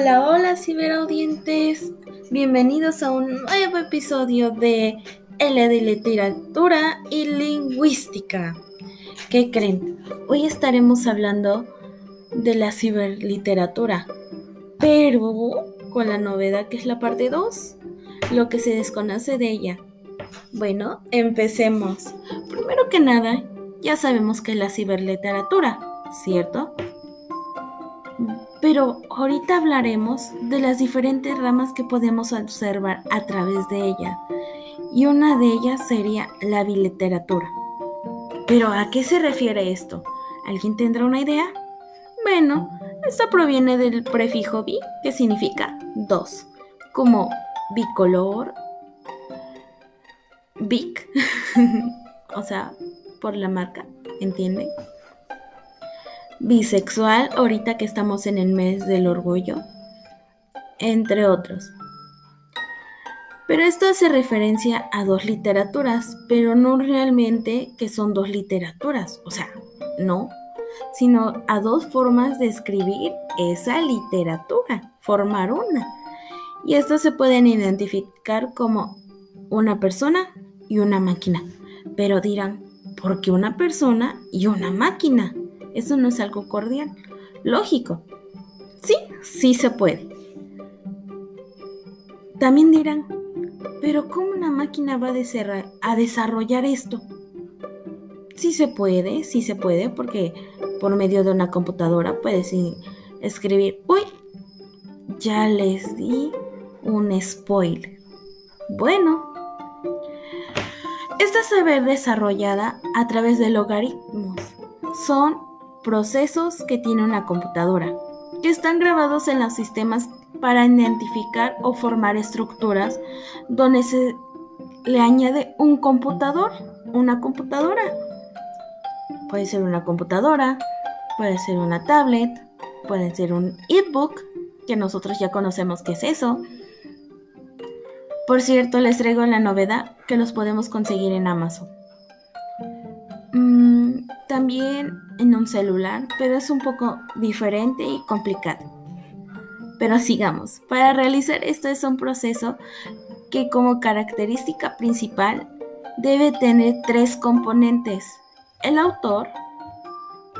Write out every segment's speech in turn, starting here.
Hola, hola ciberaudientes. Bienvenidos a un nuevo episodio de L de Literatura y Lingüística. ¿Qué creen? Hoy estaremos hablando de la ciberliteratura, pero con la novedad que es la parte 2, lo que se desconoce de ella. Bueno, empecemos. Primero que nada, ya sabemos que es la ciberliteratura, ¿cierto? Pero ahorita hablaremos de las diferentes ramas que podemos observar a través de ella. Y una de ellas sería la biliteratura. Pero ¿a qué se refiere esto? ¿Alguien tendrá una idea? Bueno, esto proviene del prefijo bi, que significa dos, como bicolor, bic, o sea, por la marca, ¿entienden? Bisexual, ahorita que estamos en el mes del orgullo, entre otros. Pero esto hace referencia a dos literaturas, pero no realmente que son dos literaturas, o sea, no, sino a dos formas de escribir esa literatura, formar una. Y estos se pueden identificar como una persona y una máquina. Pero dirán, ¿por qué una persona y una máquina? Eso no es algo cordial. Lógico. Sí, sí se puede. También dirán, pero ¿cómo una máquina va a desarrollar esto? Sí se puede, sí se puede, porque por medio de una computadora puedes escribir, uy, ya les di un spoiler. Bueno, esta saber desarrollada a través de logaritmos son procesos que tiene una computadora, que están grabados en los sistemas para identificar o formar estructuras donde se le añade un computador, una computadora. Puede ser una computadora, puede ser una tablet, puede ser un ebook, que nosotros ya conocemos qué es eso. Por cierto, les traigo la novedad que los podemos conseguir en Amazon. También en un celular, pero es un poco diferente y complicado. Pero sigamos. Para realizar esto es un proceso que como característica principal debe tener tres componentes. El autor,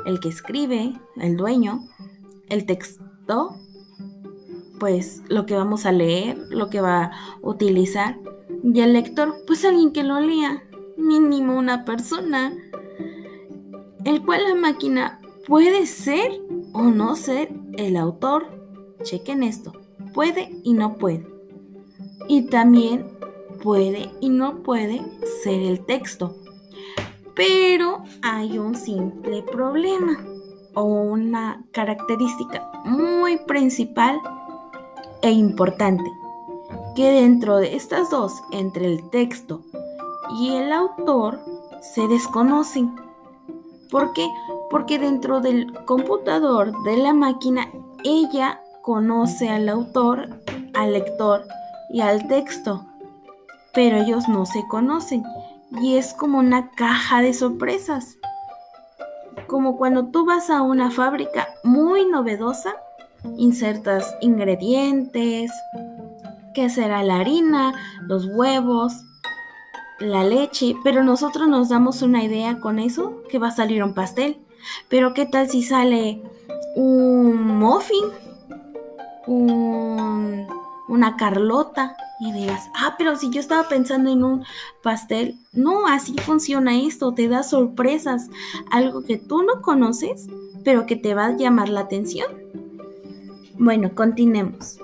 el que escribe, el dueño, el texto, pues lo que vamos a leer, lo que va a utilizar, y el lector, pues alguien que lo lea, mínimo una persona el cual la máquina puede ser o no ser el autor. Chequen esto, puede y no puede. Y también puede y no puede ser el texto. Pero hay un simple problema o una característica muy principal e importante, que dentro de estas dos, entre el texto y el autor, se desconocen. ¿Por qué? Porque dentro del computador de la máquina, ella conoce al autor, al lector y al texto, pero ellos no se conocen y es como una caja de sorpresas. Como cuando tú vas a una fábrica muy novedosa, insertas ingredientes, que será la harina, los huevos, la leche, pero nosotros nos damos una idea con eso que va a salir un pastel. Pero ¿qué tal si sale un muffin? una carlota y digas, ah, pero si yo estaba pensando en un pastel, no, así funciona esto, te da sorpresas, algo que tú no conoces, pero que te va a llamar la atención. Bueno, continuemos.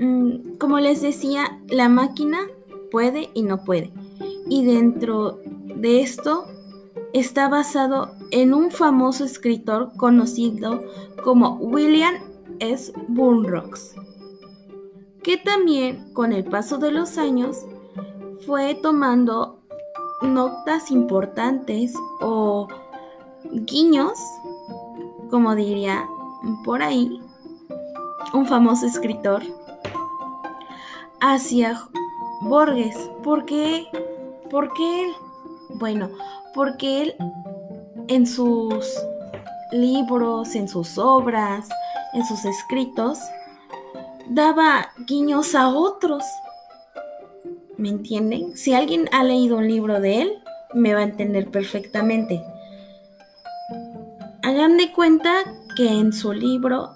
Mm, como les decía, la máquina puede y no puede y dentro de esto está basado en un famoso escritor conocido como William S. Burroughs, que también con el paso de los años fue tomando notas importantes o guiños, como diría por ahí un famoso escritor, hacia Borges, porque ¿Por qué él? Bueno, porque él en sus libros, en sus obras, en sus escritos, daba guiños a otros. ¿Me entienden? Si alguien ha leído un libro de él, me va a entender perfectamente. Hagan de cuenta que en su libro,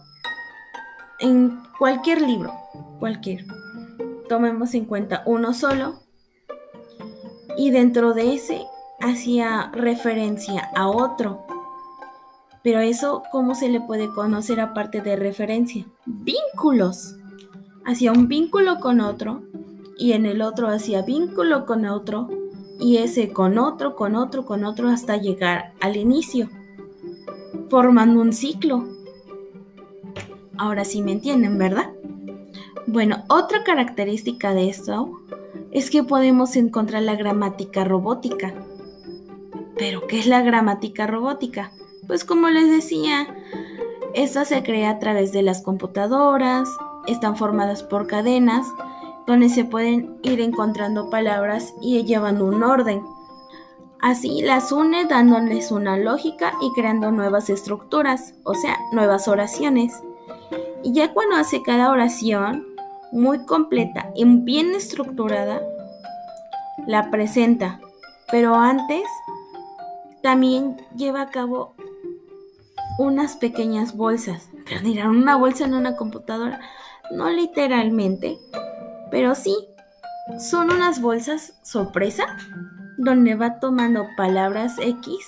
en cualquier libro, cualquier, tomemos en cuenta uno solo, y dentro de ese hacía referencia a otro. Pero eso, ¿cómo se le puede conocer aparte de referencia? Vínculos. Hacía un vínculo con otro y en el otro hacía vínculo con otro y ese con otro, con otro, con otro hasta llegar al inicio, formando un ciclo. Ahora sí me entienden, ¿verdad? Bueno, otra característica de esto es que podemos encontrar la gramática robótica. ¿Pero qué es la gramática robótica? Pues como les decía, esta se crea a través de las computadoras, están formadas por cadenas, donde se pueden ir encontrando palabras y llevando un orden. Así las une dándoles una lógica y creando nuevas estructuras, o sea, nuevas oraciones. Y ya cuando hace cada oración, muy completa y bien estructurada, la presenta. Pero antes también lleva a cabo unas pequeñas bolsas. Pero dirán, una bolsa en una computadora. No literalmente, pero sí, son unas bolsas sorpresa donde va tomando palabras X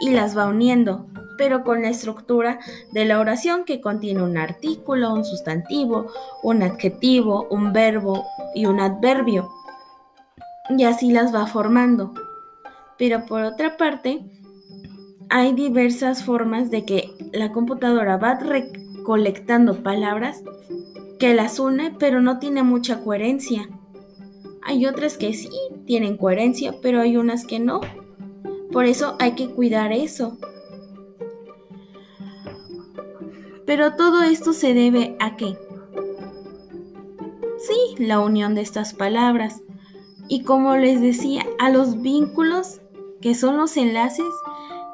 y las va uniendo pero con la estructura de la oración que contiene un artículo, un sustantivo, un adjetivo, un verbo y un adverbio. Y así las va formando. Pero por otra parte, hay diversas formas de que la computadora va recolectando palabras que las une, pero no tiene mucha coherencia. Hay otras que sí tienen coherencia, pero hay unas que no. Por eso hay que cuidar eso. Pero todo esto se debe a qué? Sí, la unión de estas palabras. Y como les decía, a los vínculos que son los enlaces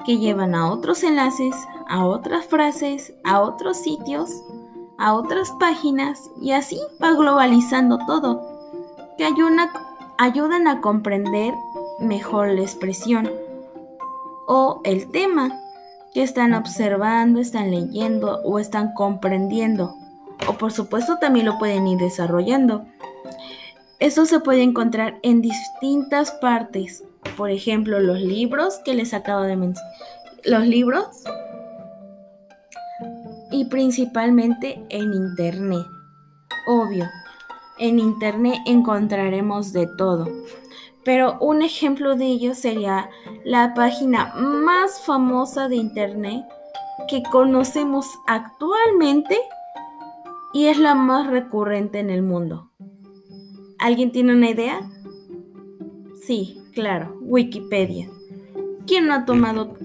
que llevan a otros enlaces, a otras frases, a otros sitios, a otras páginas y así va globalizando todo, que ayudan a comprender mejor la expresión o el tema que están observando, están leyendo o están comprendiendo. O por supuesto también lo pueden ir desarrollando. Esto se puede encontrar en distintas partes. Por ejemplo, los libros que les acabo de mencionar. Los libros. Y principalmente en Internet. Obvio. En Internet encontraremos de todo. Pero un ejemplo de ello sería la página más famosa de Internet que conocemos actualmente y es la más recurrente en el mundo. ¿Alguien tiene una idea? Sí, claro, Wikipedia. ¿Quién no ha tomado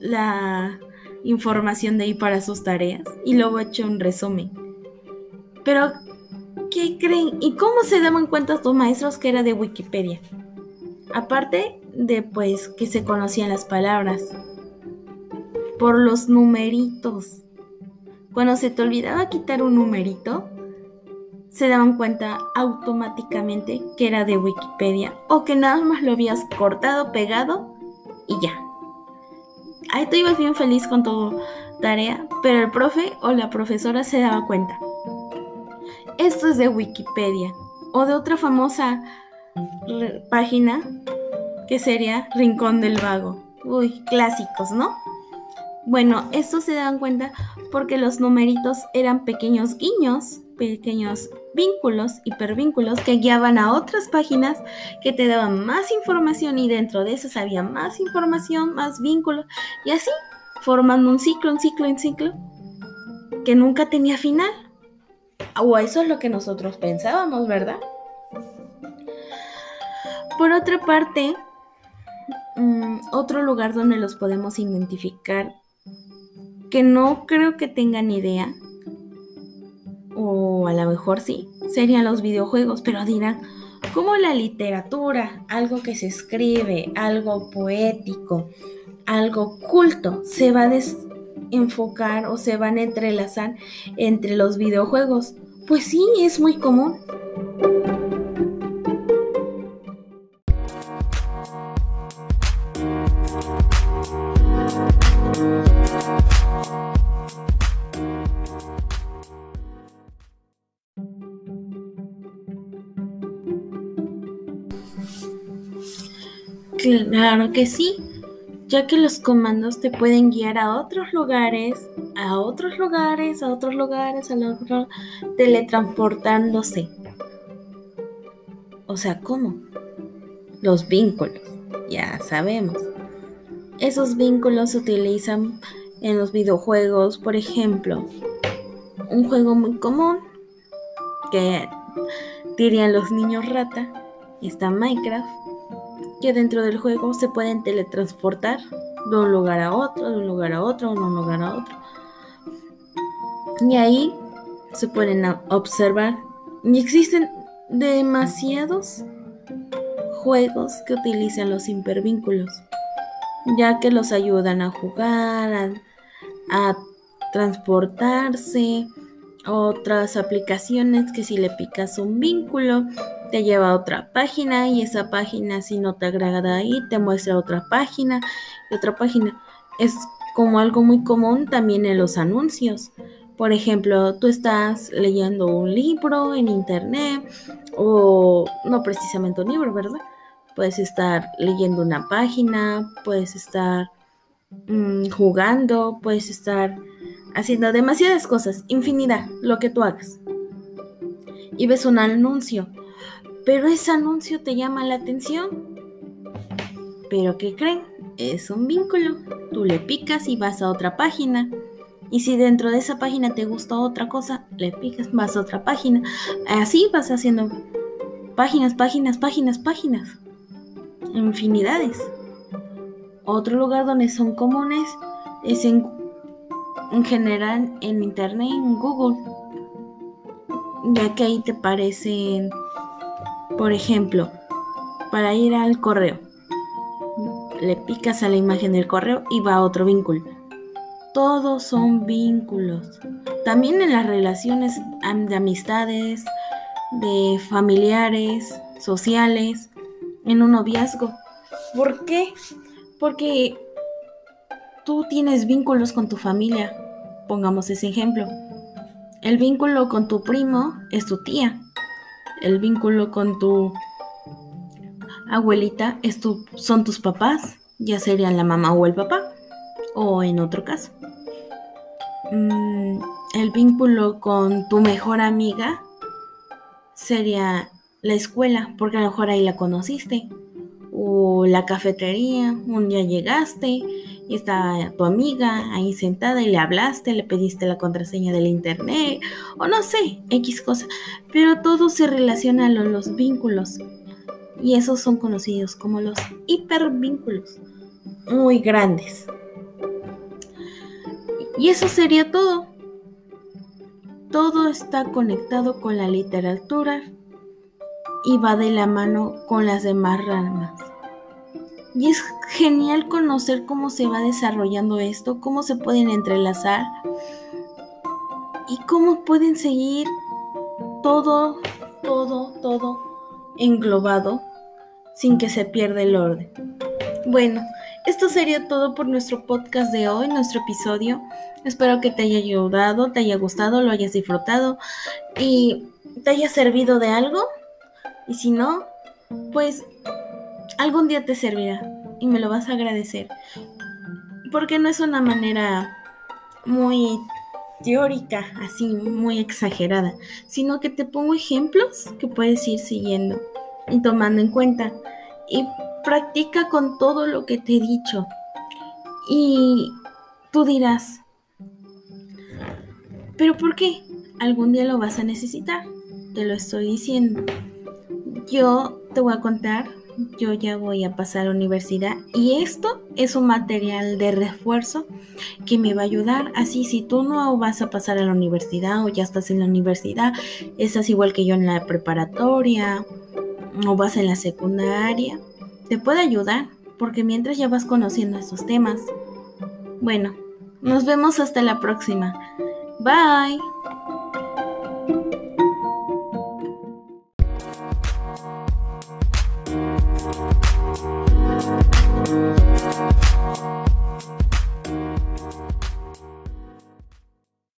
la información de ahí para sus tareas y luego ha hecho un resumen? Pero, ¿qué creen? ¿Y cómo se daban cuenta tus maestros que era de Wikipedia? Aparte de pues que se conocían las palabras por los numeritos. Cuando se te olvidaba quitar un numerito, se daban cuenta automáticamente que era de Wikipedia o que nada más lo habías cortado, pegado y ya. Ahí tú ibas bien feliz con tu tarea, pero el profe o la profesora se daba cuenta. Esto es de Wikipedia o de otra famosa página que sería Rincón del Vago. Uy, clásicos, ¿no? Bueno, esto se dan cuenta porque los numeritos eran pequeños guiños, pequeños vínculos, hipervínculos que guiaban a otras páginas que te daban más información y dentro de esas había más información, más vínculos y así formando un ciclo, un ciclo, un ciclo que nunca tenía final. O eso es lo que nosotros pensábamos, ¿verdad? Por otra parte, mm, otro lugar donde los podemos identificar, que no creo que tengan idea, o a lo mejor sí, serían los videojuegos, pero dirán, ¿cómo la literatura, algo que se escribe, algo poético, algo culto, se va a desenfocar o se van a entrelazar entre los videojuegos? Pues sí, es muy común. Claro que sí, ya que los comandos te pueden guiar a otros lugares, a otros lugares, a otros lugares, a otros, teletransportándose. O sea, ¿cómo? Los vínculos, ya sabemos. Esos vínculos se utilizan en los videojuegos, por ejemplo, un juego muy común que dirían los niños rata, está Minecraft que dentro del juego se pueden teletransportar de un lugar a otro, de un lugar a otro, de un lugar a otro. Y ahí se pueden observar. Y existen demasiados juegos que utilizan los hipervínculos, ya que los ayudan a jugar, a, a transportarse, otras aplicaciones que si le picas un vínculo te lleva a otra página y esa página si no te agrada ahí te muestra otra página y otra página. Es como algo muy común también en los anuncios. Por ejemplo, tú estás leyendo un libro en internet o no precisamente un libro, ¿verdad? Puedes estar leyendo una página, puedes estar mm, jugando, puedes estar haciendo demasiadas cosas, infinidad, lo que tú hagas. Y ves un anuncio pero ese anuncio te llama la atención. Pero ¿qué creen? Es un vínculo. Tú le picas y vas a otra página. Y si dentro de esa página te gusta otra cosa, le picas, vas a otra página. Así vas haciendo páginas, páginas, páginas, páginas. Infinidades. Otro lugar donde son comunes es en, en general en Internet, en Google. Ya que ahí te parecen por ejemplo, para ir al correo, le picas a la imagen del correo y va a otro vínculo. Todos son vínculos. También en las relaciones de amistades, de familiares, sociales, en un noviazgo. ¿Por qué? Porque tú tienes vínculos con tu familia. Pongamos ese ejemplo. El vínculo con tu primo es tu tía el vínculo con tu abuelita es son tus papás, ya serían la mamá o el papá, o en otro caso. Mm, el vínculo con tu mejor amiga sería la escuela, porque a lo mejor ahí la conociste, o la cafetería, un día llegaste y está tu amiga ahí sentada y le hablaste, le pediste la contraseña del internet o no sé, X cosa, pero todo se relaciona a los vínculos y esos son conocidos como los hipervínculos, muy grandes. Y eso sería todo. Todo está conectado con la literatura y va de la mano con las demás ramas. Y es genial conocer cómo se va desarrollando esto, cómo se pueden entrelazar y cómo pueden seguir todo, todo, todo englobado sin que se pierda el orden. Bueno, esto sería todo por nuestro podcast de hoy, nuestro episodio. Espero que te haya ayudado, te haya gustado, lo hayas disfrutado y te haya servido de algo. Y si no, pues algún día te servirá y me lo vas a agradecer. Porque no es una manera muy teórica, así muy exagerada, sino que te pongo ejemplos que puedes ir siguiendo y tomando en cuenta. Y practica con todo lo que te he dicho. Y tú dirás, ¿pero por qué? Algún día lo vas a necesitar, te lo estoy diciendo. Yo te voy a contar yo ya voy a pasar a la universidad y esto es un material de refuerzo que me va a ayudar. Así si tú no vas a pasar a la universidad o ya estás en la universidad, estás igual que yo en la preparatoria o vas en la secundaria, te puede ayudar porque mientras ya vas conociendo estos temas. Bueno, nos vemos hasta la próxima. Bye.